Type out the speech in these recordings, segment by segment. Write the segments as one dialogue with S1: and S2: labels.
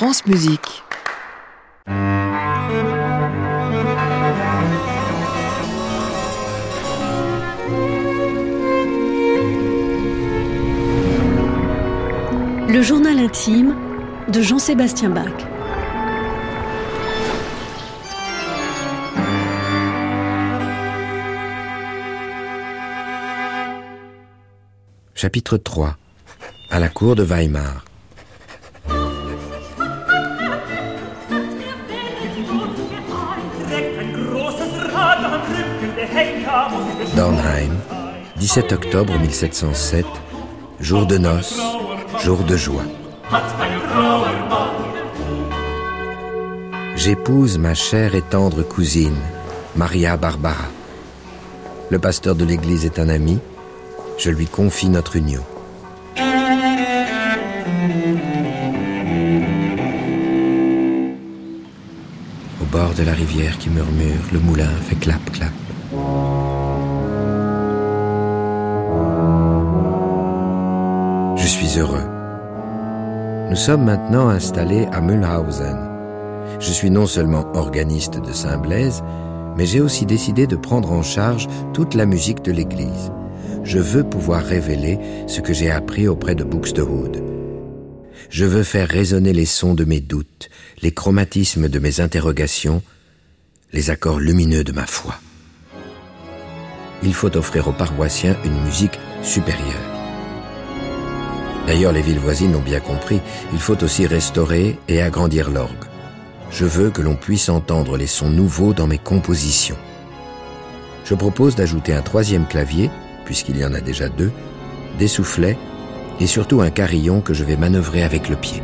S1: France Musique.
S2: Le journal intime de Jean-Sébastien Bach.
S3: Chapitre 3 À la cour de Weimar Dornheim, 17 octobre 1707, jour de noces, jour de joie. J'épouse ma chère et tendre cousine, Maria Barbara. Le pasteur de l'église est un ami, je lui confie notre union. Au bord de la rivière qui murmure, le moulin fait clap-clap. Suis heureux. Nous sommes maintenant installés à Mühlhausen. Je suis non seulement organiste de Saint-Blaise, mais j'ai aussi décidé de prendre en charge toute la musique de l'église. Je veux pouvoir révéler ce que j'ai appris auprès de Buxtehude. Je veux faire résonner les sons de mes doutes, les chromatismes de mes interrogations, les accords lumineux de ma foi. Il faut offrir aux paroissiens une musique supérieure. D'ailleurs, les villes voisines l'ont bien compris, il faut aussi restaurer et agrandir l'orgue. Je veux que l'on puisse entendre les sons nouveaux dans mes compositions. Je propose d'ajouter un troisième clavier, puisqu'il y en a déjà deux, des soufflets et surtout un carillon que je vais manœuvrer avec le pied.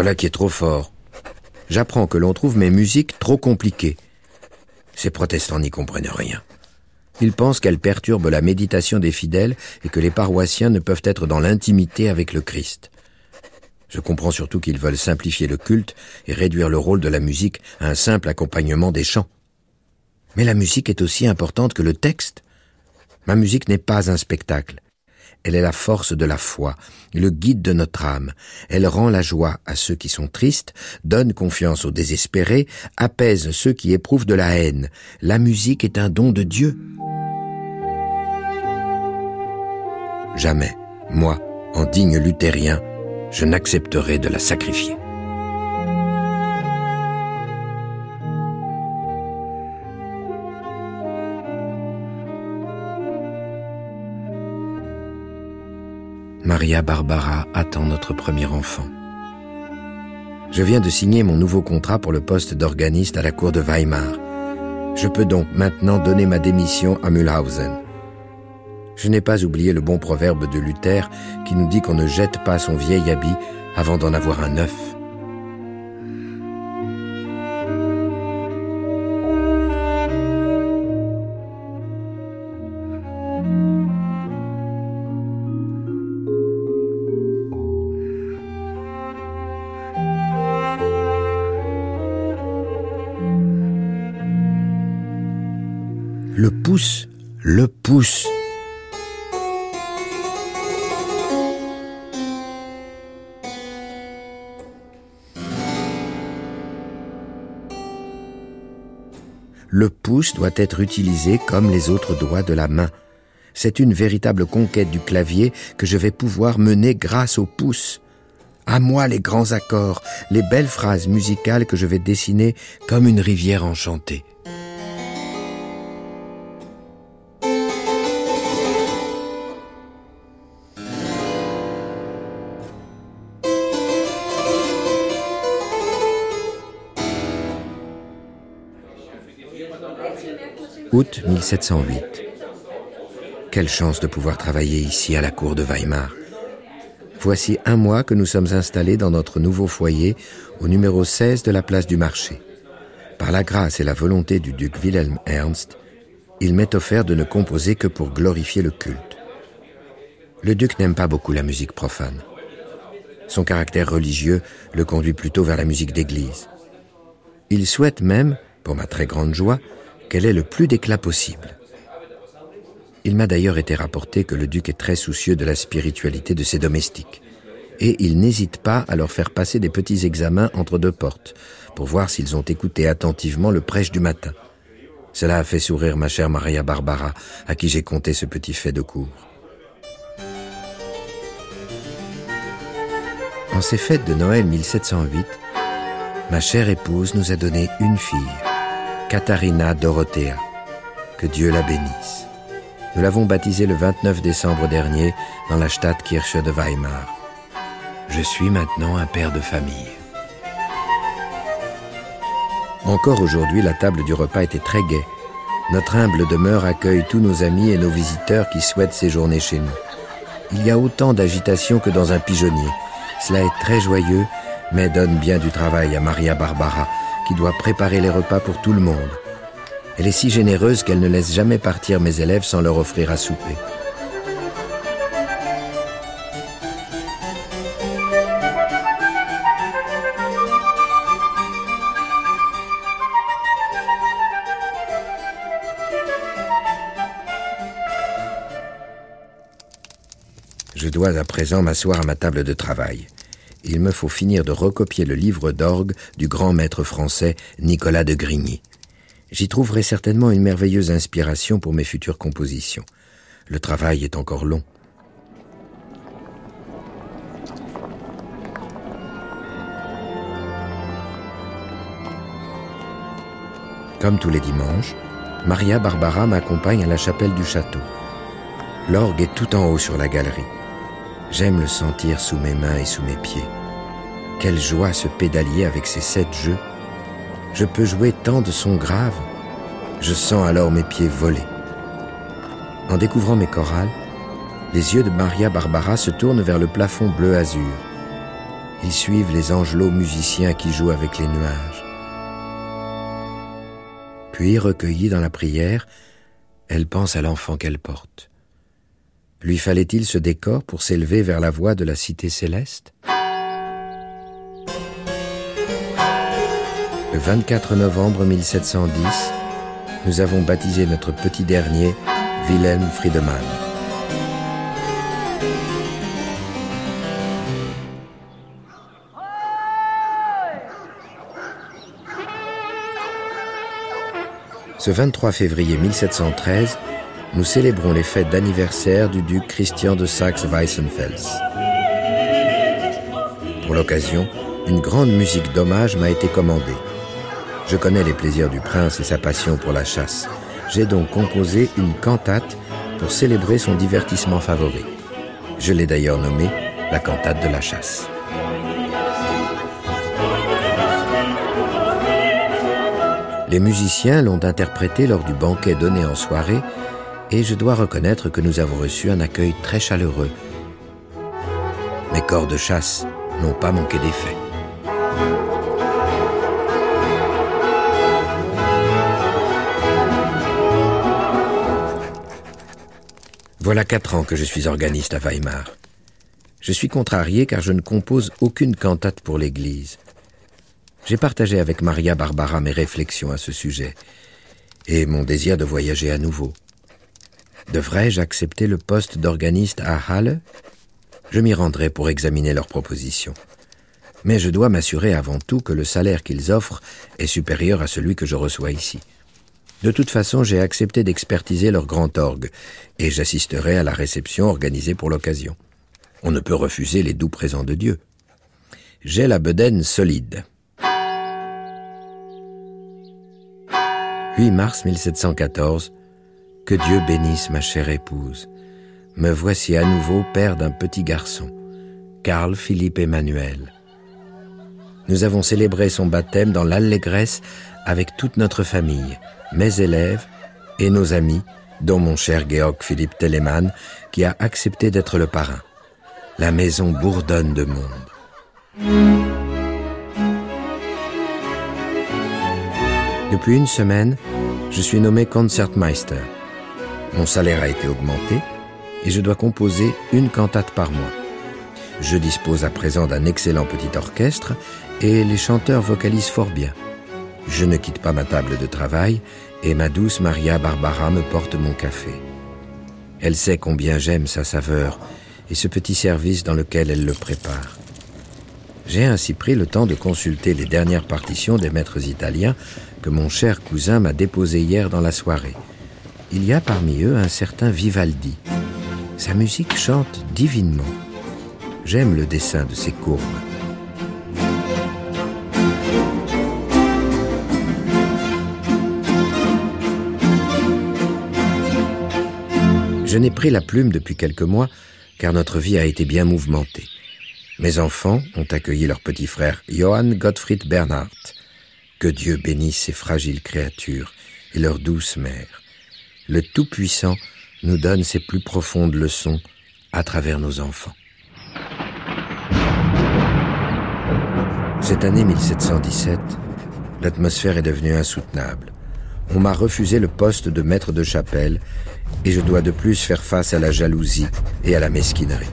S3: Voilà qui est trop fort. J'apprends que l'on trouve mes musiques trop compliquées. Ces protestants n'y comprennent rien. Ils pensent qu'elles perturbent la méditation des fidèles et que les paroissiens ne peuvent être dans l'intimité avec le Christ. Je comprends surtout qu'ils veulent simplifier le culte et réduire le rôle de la musique à un simple accompagnement des chants. Mais la musique est aussi importante que le texte. Ma musique n'est pas un spectacle. Elle est la force de la foi, le guide de notre âme. Elle rend la joie à ceux qui sont tristes, donne confiance aux désespérés, apaise ceux qui éprouvent de la haine. La musique est un don de Dieu. Jamais, moi, en digne luthérien, je n'accepterai de la sacrifier. Maria Barbara attend notre premier enfant. Je viens de signer mon nouveau contrat pour le poste d'organiste à la cour de Weimar. Je peux donc maintenant donner ma démission à Mühlhausen. Je n'ai pas oublié le bon proverbe de Luther qui nous dit qu'on ne jette pas son vieil habit avant d'en avoir un neuf. Le pouce. Le pouce doit être utilisé comme les autres doigts de la main. C'est une véritable conquête du clavier que je vais pouvoir mener grâce au pouce. À moi les grands accords, les belles phrases musicales que je vais dessiner comme une rivière enchantée. Août 1708. Quelle chance de pouvoir travailler ici à la cour de Weimar. Voici un mois que nous sommes installés dans notre nouveau foyer au numéro 16 de la place du marché. Par la grâce et la volonté du duc Wilhelm Ernst, il m'est offert de ne composer que pour glorifier le culte. Le duc n'aime pas beaucoup la musique profane. Son caractère religieux le conduit plutôt vers la musique d'église. Il souhaite même pour ma très grande joie, qu'elle ait le plus d'éclat possible. Il m'a d'ailleurs été rapporté que le duc est très soucieux de la spiritualité de ses domestiques, et il n'hésite pas à leur faire passer des petits examens entre deux portes, pour voir s'ils ont écouté attentivement le prêche du matin. Cela a fait sourire ma chère Maria Barbara, à qui j'ai conté ce petit fait de cour. En ces fêtes de Noël 1708, ma chère épouse nous a donné une fille, Katharina Dorothea. Que Dieu la bénisse. Nous l'avons baptisée le 29 décembre dernier dans la Stadtkirche de Weimar. Je suis maintenant un père de famille. Encore aujourd'hui, la table du repas était très gaie. Notre humble demeure accueille tous nos amis et nos visiteurs qui souhaitent séjourner chez nous. Il y a autant d'agitation que dans un pigeonnier. Cela est très joyeux, mais donne bien du travail à Maria Barbara, qui doit préparer les repas pour tout le monde. Elle est si généreuse qu'elle ne laisse jamais partir mes élèves sans leur offrir à souper. Je dois à présent m'asseoir à ma table de travail. Il me faut finir de recopier le livre d'orgue du grand maître français Nicolas de Grigny. J'y trouverai certainement une merveilleuse inspiration pour mes futures compositions. Le travail est encore long. Comme tous les dimanches, Maria Barbara m'accompagne à la chapelle du château. L'orgue est tout en haut sur la galerie. J'aime le sentir sous mes mains et sous mes pieds. Quelle joie ce pédalier avec ses sept jeux. Je peux jouer tant de sons graves. Je sens alors mes pieds voler. En découvrant mes chorales, les yeux de Maria Barbara se tournent vers le plafond bleu azur. Ils suivent les angelots musiciens qui jouent avec les nuages. Puis, recueillie dans la prière, elle pense à l'enfant qu'elle porte. Lui fallait-il ce décor pour s'élever vers la voie de la cité céleste? Le 24 novembre 1710, nous avons baptisé notre petit dernier Wilhelm Friedemann. Ce 23 février 1713, nous célébrons les fêtes d'anniversaire du duc Christian de Saxe-Weissenfels. Pour l'occasion, une grande musique d'hommage m'a été commandée. Je connais les plaisirs du prince et sa passion pour la chasse. J'ai donc composé une cantate pour célébrer son divertissement favori. Je l'ai d'ailleurs nommée la cantate de la chasse. Les musiciens l'ont interprété lors du banquet donné en soirée et je dois reconnaître que nous avons reçu un accueil très chaleureux. Mes corps de chasse n'ont pas manqué d'effet. Voilà quatre ans que je suis organiste à Weimar. Je suis contrarié car je ne compose aucune cantate pour l'Église. J'ai partagé avec Maria Barbara mes réflexions à ce sujet et mon désir de voyager à nouveau. Devrais-je accepter le poste d'organiste à Halle? Je m'y rendrai pour examiner leurs propositions. Mais je dois m'assurer avant tout que le salaire qu'ils offrent est supérieur à celui que je reçois ici. De toute façon, j'ai accepté d'expertiser leur grand orgue, et j'assisterai à la réception organisée pour l'occasion. On ne peut refuser les doux présents de Dieu. J'ai la bedaine solide. 8 mars 1714 que Dieu bénisse ma chère épouse. Me voici à nouveau père d'un petit garçon, Carl Philippe Emmanuel. Nous avons célébré son baptême dans l'allégresse avec toute notre famille, mes élèves et nos amis, dont mon cher Georg Philippe Telemann, qui a accepté d'être le parrain. La maison bourdonne de monde. Depuis une semaine, je suis nommé Concertmeister. Mon salaire a été augmenté et je dois composer une cantate par mois. Je dispose à présent d'un excellent petit orchestre et les chanteurs vocalisent fort bien. Je ne quitte pas ma table de travail et ma douce Maria Barbara me porte mon café. Elle sait combien j'aime sa saveur et ce petit service dans lequel elle le prépare. J'ai ainsi pris le temps de consulter les dernières partitions des maîtres italiens que mon cher cousin m'a déposées hier dans la soirée. Il y a parmi eux un certain Vivaldi. Sa musique chante divinement. J'aime le dessin de ses courbes. Je n'ai pris la plume depuis quelques mois car notre vie a été bien mouvementée. Mes enfants ont accueilli leur petit frère Johann Gottfried Bernhardt. Que Dieu bénisse ces fragiles créatures et leur douce mère. Le Tout-Puissant nous donne ses plus profondes leçons à travers nos enfants. Cette année 1717, l'atmosphère est devenue insoutenable. On m'a refusé le poste de maître de chapelle et je dois de plus faire face à la jalousie et à la mesquinerie.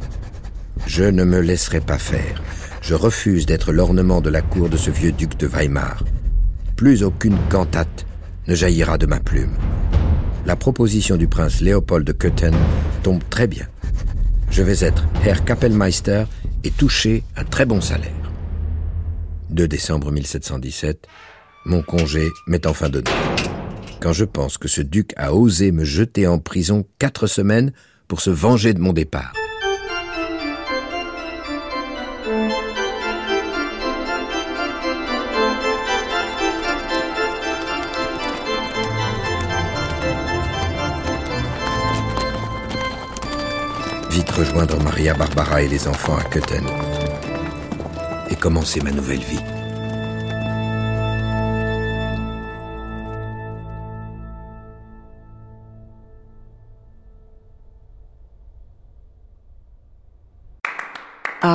S3: Je ne me laisserai pas faire. Je refuse d'être l'ornement de la cour de ce vieux duc de Weimar. Plus aucune cantate ne jaillira de ma plume. La proposition du prince Léopold de Köthen tombe très bien. Je vais être Herr Kapellmeister et toucher un très bon salaire. 2 décembre 1717, mon congé met enfin nous quand je pense que ce duc a osé me jeter en prison quatre semaines pour se venger de mon départ. Vite rejoindre Maria Barbara et les enfants à Köthen et commencer ma nouvelle vie.